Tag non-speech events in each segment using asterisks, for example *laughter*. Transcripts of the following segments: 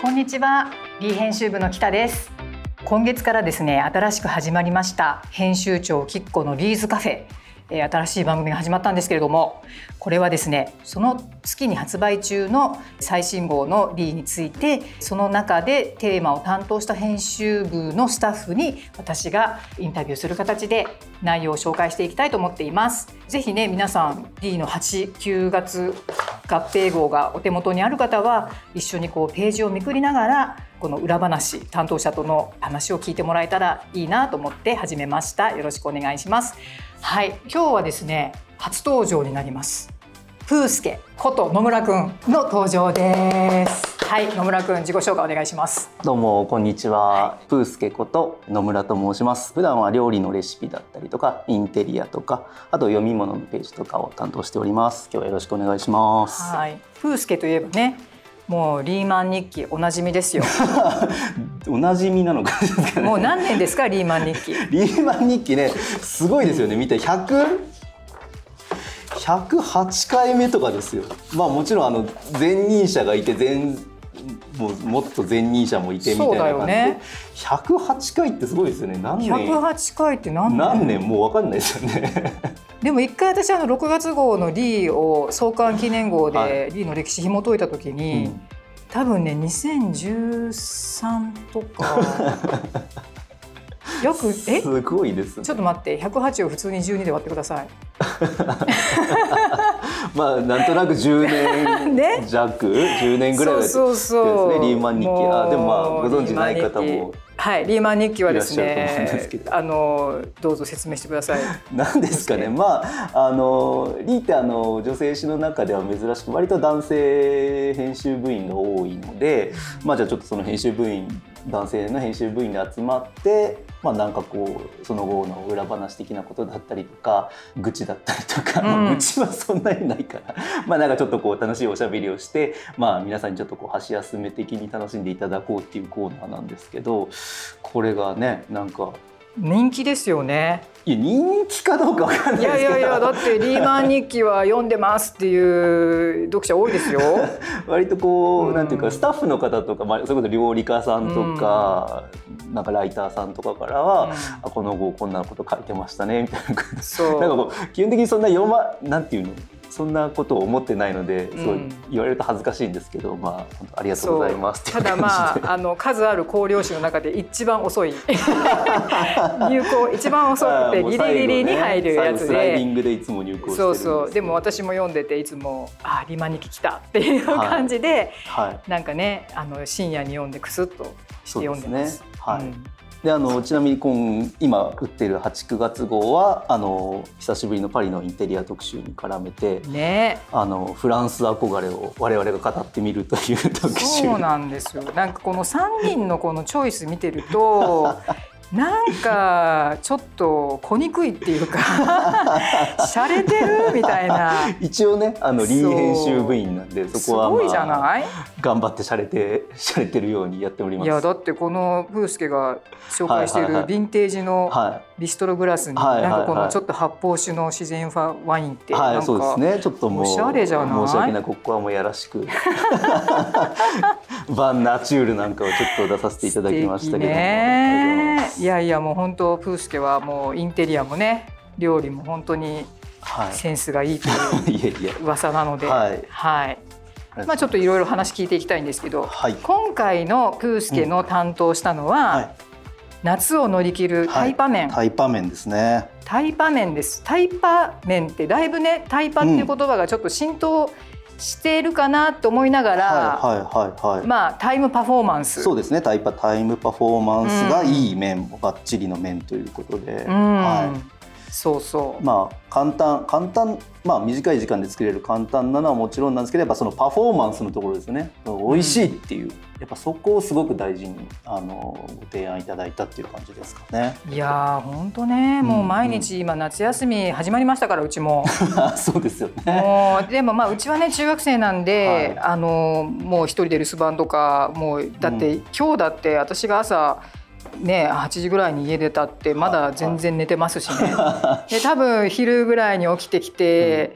こんにちは。B 編集部の北です。今月からですね新しく始まりました編集長きっこのビーズカフェ。え新しい番組が始まったんですけれどもこれはですねその月に発売中の最新号の D についてその中でテーマを担当した編集部のスタッフに私がインタビューする形で内容を紹介していきたいと思っています。ぜひね皆さん D の8、9月合併号がお手元にある方は一緒にこうページをめくりながらこの裏話担当者との話を聞いてもらえたらいいなと思って始めましたよろしくお願いしますはい。今日はですね初登場になります。プースケこと野村くんの登場です。はい。野村くん自己紹介お願いします。どうもこんにちは、はい、プースケこと野村と申します。普段は料理のレシピだったりとかインテリアとかあと読み物のページとかを担当しております。今日はよろしくお願いします。はい。プースケといえばねもうリーマン日記おなじみですよ。*laughs* おなじみなのか、ね、もう何年ですかリーマン日記？*laughs* リーマン日記ねすごいですよね見て百百八回目とかですよ。まあもちろんあの前任者がいて前もうもっと前任者もいてみたいな感じで、ね、108回ってすごいですよね。何年？108回って何年？何年？もう分かんないですよね。*laughs* でも一回私あの6月号の D を創刊記念号で D の歴史紐解いた時に、はいうん、多分ね2013とか。*laughs* よくえ？すごいです、ね、ちょっと待って。108を普通に12で割ってください *laughs* まあなんとなく10年弱、*laughs* ね、10年ぐらいです。ね。リーマン日記。あでもまあご存知ない方もはい、リーマン日記はですね。あのどうぞ説明してください。なんですかね。まああのリーってあの女性誌の中では珍しく割と男性編集部員が多いので、まあじゃあちょっとその編集部員男性の編集部員で集まって、まあなんかこうその後の裏話的なことだったりとか愚痴だったりとか、うあ、愚痴はそんなにないからまあなんかちょっとこう楽しいおしゃべりをしてまあ皆さんにちょっとこう箸休め的に楽しんでいただこうっていうコーナーなんですけどこれがねなんか人気ですよね。いや人気かどうかわかんないいやいやいやだってリーマン日記は読んでますっていう読者多いですよ。*laughs* 割とこう、うん、なんていうかスタッフの方とか、まあ、それこそ料理家さんとか、うん、なんかライターさんとかからは、うん、あこの後こんなこと書いてましたねみたいなそう。なんかこう基本的にそんな読まなんていうの？そんなことを思ってないので、そう言われると恥ずかしいんですけど、まあありがとうございますただまああの数ある考量士の中で一番遅い。*laughs* 入校一番遅くてギリギリに入るやつで、スライディングでいつも入校そうそう。でも私も読んでていつもあリマに来たっていう感じで、はい。はい、なんかねあの深夜に読んでクスッとして読んでます。すね、はい、うんであのちなみに今今売ってる89月号はあの久しぶりのパリのインテリア特集に絡めて、ね、あのフランス憧れを我々が語ってみるという特集。そうなんですよ。なんかこの3人のこのチョイス見てると *laughs* なんかちょっと小にくいっていうか *laughs* 洒落てるみたいな。一応ねあのリー編集部員なんでそこは、まあ、すごいじゃない？頑張って洒落て *laughs* 洒落てるようにやっております。いやだってこのプースケが紹介しているヴィンテージのビストログラスに、なんかこのちょっと発泡酒の自然ワインってなんか、そうですね。ちょっともうおしゃれじゃない？申し訳ないここはもうやらしく。*laughs* バンナチュールなんかをちょっと出させていただきましたけども、ね、いやいやもう本当プースケはもうインテリアもね料理も本当にセンスがいいという *laughs* 噂なので、はい、はい、まあちょっといろいろ話聞いていきたいんですけど、はい、今回のプースケの担当したのは、うん。はい、夏を乗り切るタイパ麺、タイパ麺ですね。タイパ麺です。タイパ麺ってだいぶねタイパっていう言葉がちょっと浸透、うんしているかなと思いながら、はいはいはいはい、まあタイムパフォーマンス。そうですね。タイパタイムパフォーマンスがいい面、うん、バッチリの面ということで、うん、はい、そうそう。まあ簡単簡単まあ短い時間で作れる簡単なのはもちろんなんですけどやっぱそのパフォーマンスのところですね。美味しいっていう、やっぱそこをすごく大事にあのご提案いただいたっていう感じですかね。いや本当ね、もう毎日今夏休み始まりましたからうちも。*laughs* そうですよね。もうでもまあうちはね中学生なんで、はい、あのもう一人で留守番とかもうだって、うん、今日だって私が朝ね、8時ぐらいに家出たってまだ全然寝てますしね、*laughs* で多分昼ぐらいに起きてきて、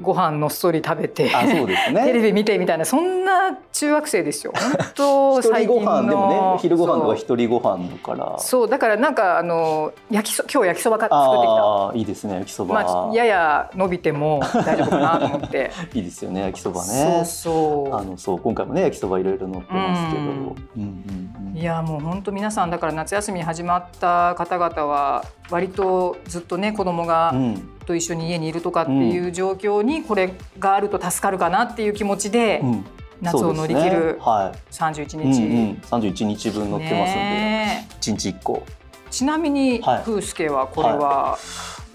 ご飯のっそり食べてあそうですね。テレビ見てみたいなそんな中学生ですよ。本当最近の飯でもね昼ご飯とか一人ご飯だから。そうだからなんかあの焼きそ今日焼きそばか作ってきた。ああいいですね焼きそば、まあ、やや伸びても大丈夫かなと思って。*laughs* いいですよね焼きそばそうねそう。あのそう今回もね焼きそばいろいろ載ってますけど、うん。うんうんうん。いやもう本当皆さんだから夏休み始まった方々は割とずっとね子供がうんと一緒に家にいるとかっていう状況にこれがあると助かるかなっていう気持ちでうん。夏を乗り切るはい。31うんう日。ん、31日分載ってますんで、一日一個。ちなみにはい。風助はこれは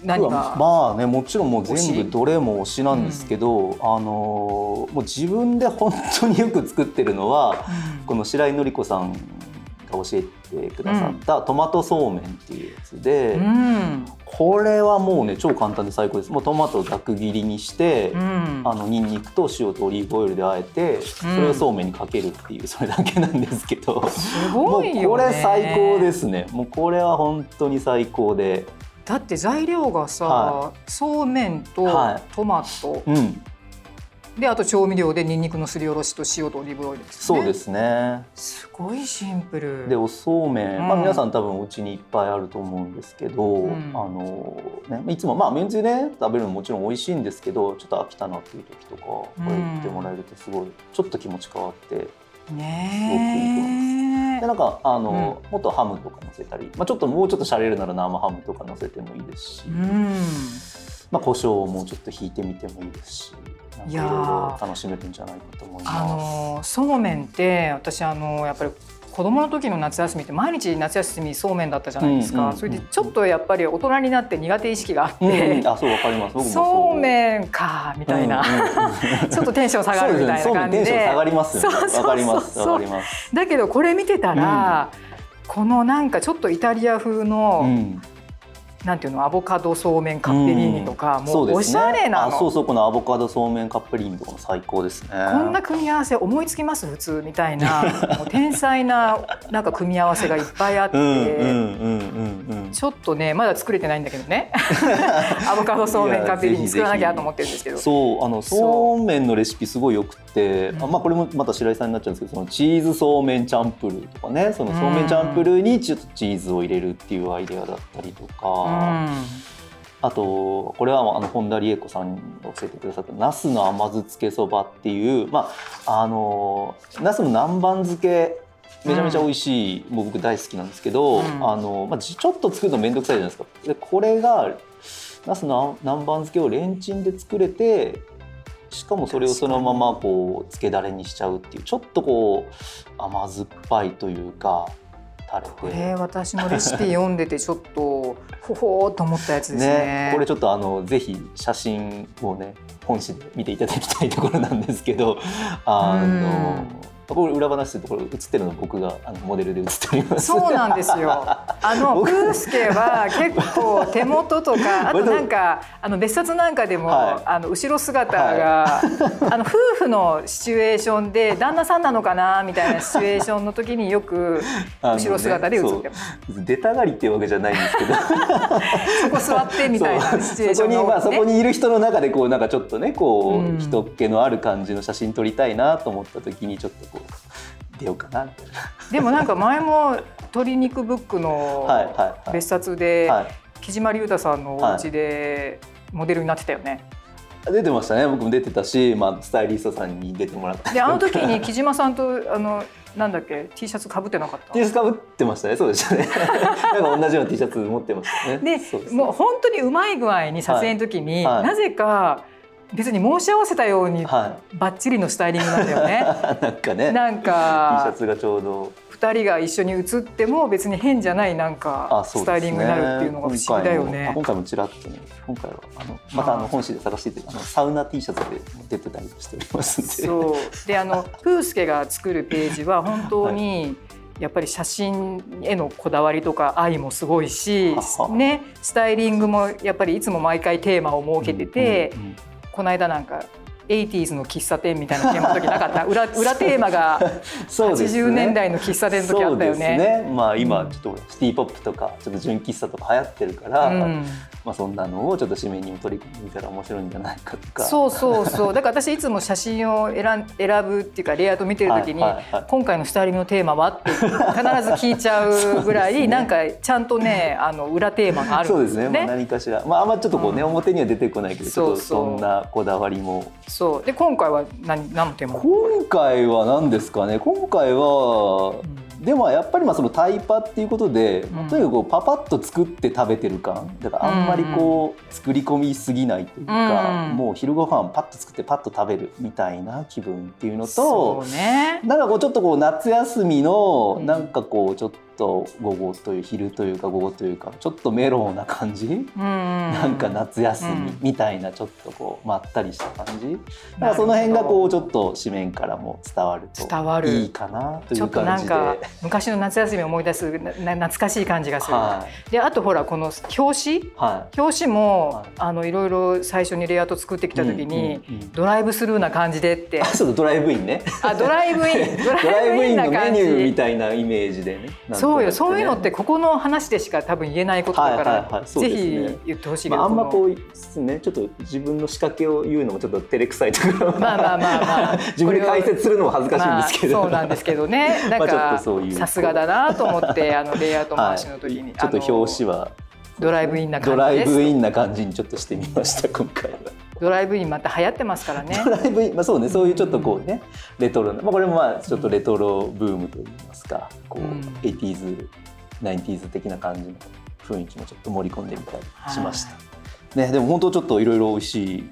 何が、まあねもちろんもう全部どれも推しなんですけど、あのーもう自分で本当によく作ってるのはうん。この白井のり子さんが教えてくださったトマトそうめんっていうやつで、うん。これはもうね超簡単で最高です。もうトマトをざく切りにして、うん。あのニンニクと塩とオリーブオイルであえてそれをそうめんにかけるっていうそれだけなんですけど、すごいよね。これ最高ですね。もうこれは本当に最高で。だって材料がさ、はそうめんとはい。トマト、うんであと調味料でニンニクのすりおろしと塩とオリーブオイルですね。そうですね。すごいシンプル。でおそうめん、うん。まあ、皆さん多分お家にいっぱいあると思うんですけど、ん。あのね、いつもまあめんつゆね食べるのももちろん美味しいんですけどちょっと飽きたなっていう時とかこれ言ってもらえるとすごいちょっと気持ち変わってねでなんかあの、もっとハムとか乗せたり、まあ、ちょっともうちょっとしゃれるなら生ハムとか乗せてもいいですし、うん。まあ、胡椒をもうちょっと引いてみてもいいですしいろいろ楽しめるんじゃないかと思います。あのそうめんって私あのやっぱり子供の時の夏休みって毎日夏休みそうめんだったじゃないですか、うんうんうんそれでちょっとやっぱり大人になって苦手意識があって、うんうん。あそうわかります。そう。めんかみたいな、うんうんちょっとテンション下がるみたいな感じで。ね。そうめんテンション下がりますよ。ねわかります。わかります。だけどこれ見てたら、このなんかちょっとイタリア風の、うんなんていうの？アボカドそうめんカッペリーニとか、うですね。おしゃれなの。あそうそうこのアボカドそうめんカッペリーニとかも最高ですね。こんな組み合わせ思いつきます？普通みたいな。*laughs* もう天才ななんか組み合わせがいっぱいあって、ちょっとねまだ作れてないんだけどね。*laughs* アボカドそうめんカッペリーニ作らなきゃと思ってるんですけど。そうあのそう。めんのレシピすごいよくって、うん。あまあこれもまた白井さんになっちゃうんですけどそのチーズそうめんチャンプルーとかねそのそうめんチャンプルーにちょっとチーズを入れるっていうアイデアだったりとか、うんあとこれはあの本田理恵子さんが教えてくださった「ナスの甘酢漬けそば」っていうまああのナスの南蛮漬けめちゃめちゃ美味しい、もう僕大好きなんですけど、うんあのまあ、じちょっと作るの面倒くさいじゃないですか。でこれがナスの南蛮漬けをレンチンで作れてしかもそれをそのままこう漬けだれにしちゃうっていうちょっとこう甘酸っぱいというかタレこで。れ私もレシピ読んでてちょっとほほーっと思ったやつですねこれちょっとあのぜひ写真をね本誌で見ていただきたいところなんですけどあのこれ裏話するところ写ってるの僕があのモデルで写っております。そうなんですよ。*laughs* あの僕プースケは結構手元とか、*laughs* あとなんかあの別冊なんかでも、はいあの後ろ姿が、あの夫婦のシチュエーションで旦那さんなのかなみたいなシチュエーションの時によく後ろ姿で写ってます。そう出たがりっていうわけじゃないんですけど *laughs* そこ座ってみたいなシチュエーションのそこにまあそこね。にいる人の中でこうなんかちょっとねこう、うん人っ気のある感じの写真撮りたいなと思った時にちょっとこう出ようかなみたいな。でもなんか前も鶏肉ブックの *laughs* 別冊ではい。木島隆太さんのお家でモデルになってたよね。出てましたね。僕も出てたし、まあ、スタイリストさんに出てもらった。であの時に木島さんとあのなんだっけ T シャツかぶってなかった？T シャツかぶってましたね。そうでしたね。*laughs* なんか同じような T シャツ持ってましたね。でそうですもう本当にうまい具合に撮影の時に、はい。はい。なぜか別に申し合わせたようにはバッチリのスタイリングなんだよね。い *laughs* なんかね。なん T シャかツがちょうど。2人が一緒に写っても別に変じゃないなんかスタイリングになるっていうのが不思議だよね。今回もあ。今回もちらっとね今回はあのまたあの本誌で探しててあのサウナ T シャツで出てたりしておりますんで。そう。であのプースケが作るページは本当に、やっぱり写真へのこだわりとか愛もすごいしは、は。ね、スタイリングもやっぱりいつも毎回テーマを設けてて、うんうんうんこの間なんか 80s の喫茶店みたいなテーマの時なかった？*laughs* 裏裏テーマがそうですね。80年代の喫茶店の時あったよね。そうですね。まあ今うんちょっとシティポップとかちょっと純喫茶とか流行ってるから、うんまあ、そんなのをちょっと紙面にも取り組んでみたら面白いんじゃないかとか。そうそうそう。だから私いつも写真を選選ぶっていうかレイアウト見てる時に、はいはい。はい今回のスタイリングのテーマはって必ず聞いちゃうぐらい、*laughs* ね。なんかちゃんとねあの裏テーマがあるそうんですですよね。まあ、何かしら、まあ、あんまちょっとこうね、うん。表には出てこないけどちょっとそんなこだわりも。そう。で今回は何何のテーマ？今回は何ですかね。今回は、でもやっぱりまあそのタイパっていうことで、まあうん。とにかくこうパパッと作って食べてる感。だからあんまりこう作り込みすぎないというか、うん。もう昼ご飯パッと作ってパッと食べるみたいな気分っていうのそとうね。なんかこうちょっとこう夏休みのうん。なんかこうちょっと午後という昼というか午後というかちょっとメロウな感じ、うん。なんか夏休みうん。みたいなちょっとこうまったりした感じ、だからその辺がこうちょっと紙面からも伝わると伝わる。いいかなといちょっとなう感じで。んか昔の夏休みを思い出す懐かしい感じがする。はい。であとほらこの表紙？は表紙も、はい。あのいろいろ最初にレイアウト作ってきた時に、うんうんうん。ドライブスルーな感じでって。い、あそうだドライブインね。あドライブイン。ド *laughs* ドライブインのメニューみじたいなイメージでねそうよ。そういうのってここの話でしか多分言えないことだから、ぜひ言ってほしいけど、まあ、あんまここうね。ちょっと自分の仕掛けを言うのもちょっと照れくさいとかのまあまあまあまあ。*laughs* 自分で解説するのも恥ずかしいんですけど、まあ、そうなんですけどね。なんかさすがだなと思ってあの *laughs* レイアウト回しの時に、はい、ちょっと表紙は。ドライブインな感ドライブインな感じにちょっとしてみました今回は。ドライブインまた流行ってますからね。ドライブイン、まあ、そうねそういうちょっとこうねレトロな、まあ、これもまあちょっとレトロブームといいますかこう、うん。80s 90s 的な感じの雰囲気もちょっと盛り込んでみたりしました。ね、でも本当ちょっといろいろ美味しい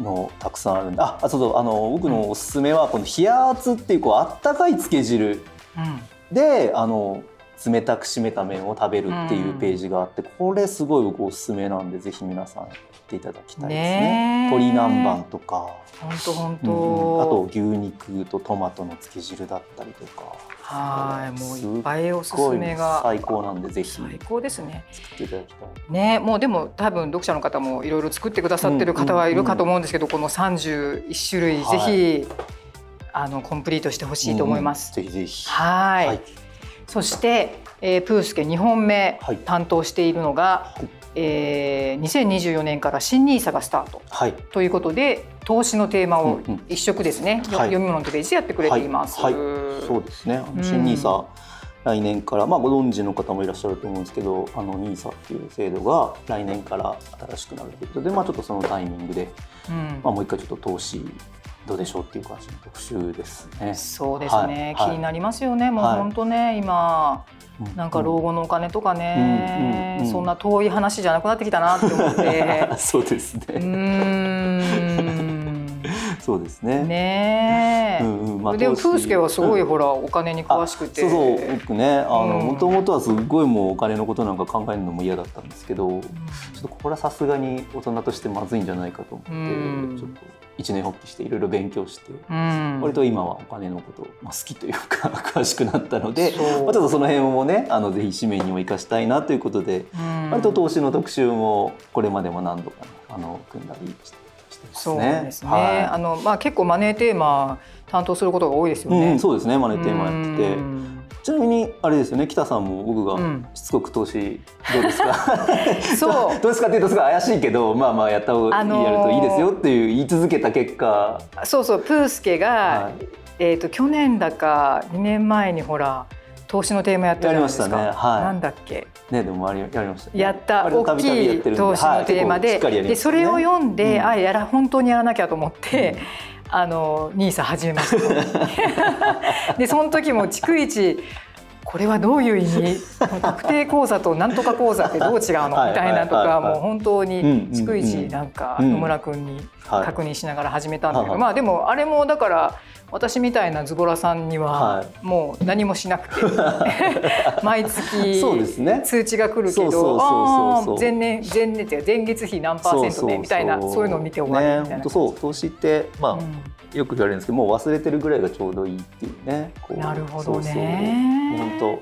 のたくさんあるんでああそうそうあの僕のおすすめはこの冷圧っていうこうあったかいつけ汁うん。であの冷たく締めた麺を食べるっていうページがあって、これすごい僕おすすめなんでぜひ皆さんやっていただきたいですね。ねえ鶏南蛮とか、本当本当、あと牛肉とトマトのつけ汁だったりとか。はいもういっぱいおすすめが。最高なんでぜひ。最高ですね。作っていただきたい。ねもうでも多分読者の方もいろいろ作ってくださってる方はいるかと思うんですけど、この31種類ぜひ、あのコンプリートしてほしいと思います。うんぜひぜひ。はい。はい。そして、えープースケ2本目はい。担当しているのが、はいえー2024年から新ニーサがスタート。はい。ということで投資のテーマをうんうん。一色ですね、よはい。読み物のページでやってくれています。はい。はい。そうですね。新ニーサ来年からまあご存知の方もいらっしゃると思うんですけど、あのニーサっていう制度が来年から新しくなるということで、まあちょっとそのタイミングで、うん。まあもう一回ちょっと投資どうでしょうっていう感じの特集ですね。そうですね、はい。気になりますよね、もうはい。本当ね、今、うなんか老後のお金とかね、うん。うん。うん。そんな遠い話じゃなくなってきたなって思って、*laughs* そうですね。ん、*laughs* そうですね。ねえ、うんうん。まあでも、プースケはすごい、うんほら、お金に詳しくて、そうそう僕ねもともとはすごいもうお金のことなんか考えるのも嫌だったんですけどちょっとこれはさすがに大人としてまずいんじゃないかと思って、うん。ちょっと一年発起していろいろ勉強して、うん、割と今はお金のこと、まあ、好きというか *laughs* 詳しくなったので、まあ、ちょっとその辺もねあのぜひ紙面にも生かしたいなということで、うん。割と投資の特集もこれまでも何度か、ね、あの組んだりしてそうね。ですね、はい。あのまあ、結構マネーテーマ担当することが多いですよね。うん、そうですね。マネーテーマやってて。うんちなみにあれですよね北さんも僕がうん。しつこく投資どうですか、*laughs* そう。*laughs* どうですかっていうとすごい怪しいけどまあまあやった方が、あのーやるといいですよっていう言い続けた結果、そうそうプースケが、はい。えー、と去年だか2年前にほら投資のテーマやったじゃないですか。やりましたね。はい。なんだっけ？ねでもありやりましたね、やった大きいってるんで。投資のテーマはいで,、ね。でそれを読んで、うん。あやら本当にやらなきゃと思って、あのニーサ始めました。*laughs* でその時も逐一これはどういう意味？特定口座となんとか口座ってどう違うの？みたいなとかもう本当に逐一なんか野村君に確認しながら始めたんだけど、まあでもあれもだから私みたいなズボラさんにははもう何もしなくて。*laughs* 毎月そうですね。通知が来るけど前年前年って前月比何パーセントでみたいなそういうのを見て終わりみたいな。ね本当そう。投資ってまあ、うん。よく言われるんですけどもう忘れてるぐらいがちょうどいいっていうね。こうなるほどね。本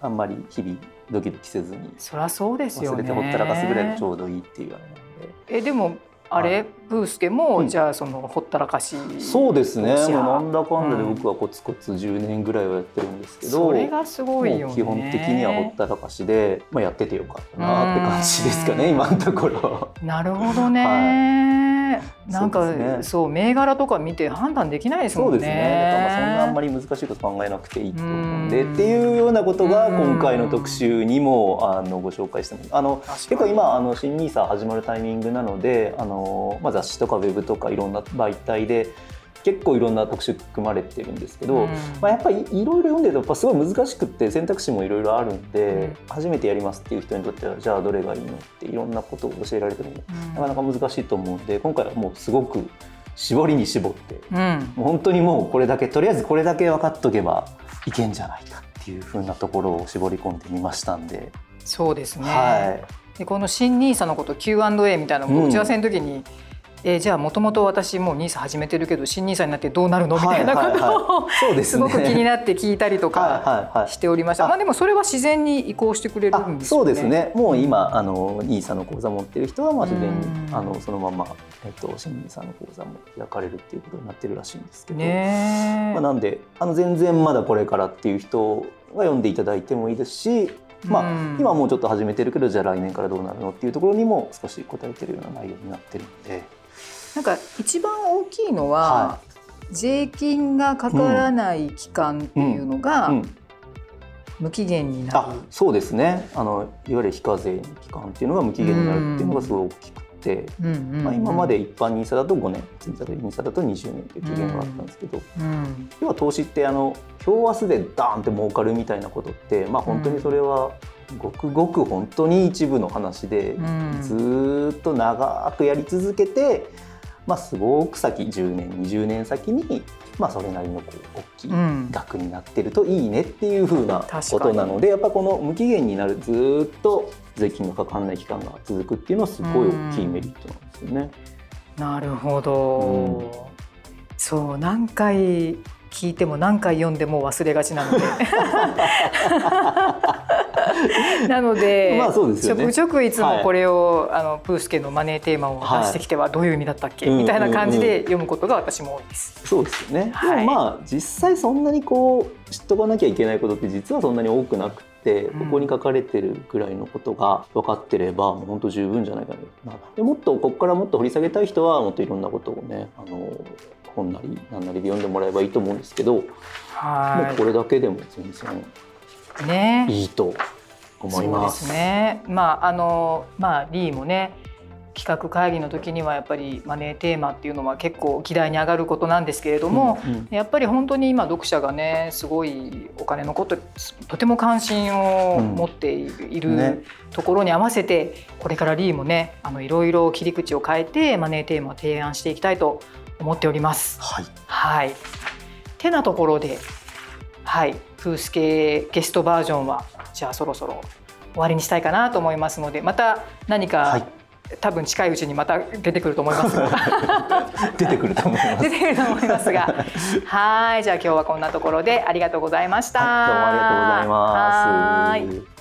当あんまり日々ドキドキせずに。そりゃそうですよね。忘れてほったらかすぐらいがちょうどいいっていうあれなんで。えでもあれプースケも、うん。じゃあそのほったらかしそうですね。なんだかんだで僕はコツコツ10年ぐらいはやってるんですけど、それがすごいよね。基本的にはほったらかしで、まあ、やっててよかったなって感じですかね今のところ。なるほどね、なんかそうね。そう銘柄とか見て判断できないですもんね。そうですね。だからまあそんなあんまり難しいこと考えなくていいと思うんでうん。っていうようなことがうん。今回の特集にもあのご紹介してます。あの結構今あの新ニーサ始まるタイミングなので、あのまあ雑誌とかウェブとかいろんな媒体で結構いろんな特集組まれてるんですけど、うん。まあやっぱりいろいろ読んでるとやっぱすごい難しくって選択肢もいろいろあるんで、うん。初めてやりますっていう人にとってはじゃあどれがいいのっていろんなことを教えられてもうん。なかなか難しいと思うんで今回はもうすごく絞りに絞ってうん。もう本当にもうこれだけとりあえずこれだけ分かっとけばいけんじゃないかっていうふうなところを絞り込んでみましたんで、そうですね、はでこの新ニーサのこと Q&A みたいなのうん。も打ち合わせの時に、えーじゃあもともと私もうニーサ始めてるけど新ニーサになってどうなるの？みたいなことをすごく気になって聞いたりとはいかしておりました、あまあでもそれは自然に移行してくれるあんですよね。そうですね。もう今あのニーサの講座持ってる人はまあ自然にうん。あのそのまま、えっと、新ニーサの講座も開かれるっていうことになってるらしいんですけど、ねまあ、なんであの全然まだこれからっていう人が読んでいただいてもいいですし、まあうん。今はもうちょっと始めてるけどじゃあ来年からどうなるのっていうところにも少し答えてるような内容になってるので。なんか一番大きいのは、は税金がかからない期間っていうのがうん。無期限になある。そうですね。あのいわゆる非課税の期間っていうのが無期限になるっていうのがすごい大きくて、うんうんうん。まあ、今まで一般 NISA だと5年積立 NISA だと20年という期限があったんですけど、うん要は投資ってあの今日明日でダーンって儲かるみたいなことって、まあ、本当にそれはごくごく本当に一部の話で、うん。ずーっと長くやり続けて、まあ、すごく先10年20年先に、まあ、それなりのこう大きいうん。額になってるといいねっていうふうなことなのでやっぱこの無期限になるずーっと税金がかかんない期間が続くっていうのはすごい大きいメリットなんですよね。なるほど、うん。そう何回聞いても何回読んでも忘れがちなので *laughs* なので,、まあそうですよね。ちょくちょくいつもこれを、あのプースケのマネーテーマを出してきてはどういう意味だったっけ、はいみたいな感じで読むことが私も多いです。そうですよね、はい。でもまあ実際そんなにこう知っとかなきゃいけないことって実はそんなに多くなくて、うん。ここに書かれてるぐらいのことが分かってればもう本当十分じゃないかな。でもっとここからもっと掘り下げたい人はもっといろんなことをねあの本なり何なりで読んでもらえばいいと思うんですけど、もうはこれだけでも全然いいと思います。そうですね。まああのまあリーもね企画会議の時にはやっぱりマネーテーマっていうのは結構議題に上がることなんですけれども、うんうんやっぱり本当に今読者がねすごいお金のこととても関心を持っている,、いるねところに合わせてこれからリーもねあのいろいろ切り口を変えてマネーテーマを提案していきたいと思っております。はい、はい。てなところで、はい、フースケゲストバージョンはじゃあそろそろ終わりにしたいかなと思いますので、また何か、はい多分近いうちにまた出てくると思いますが、*laughs* 出てくると思います。出てくると思いますが、*laughs* はい、じゃあ今日はこんなところでありがとうございました。はいどうもありがとうございます。はい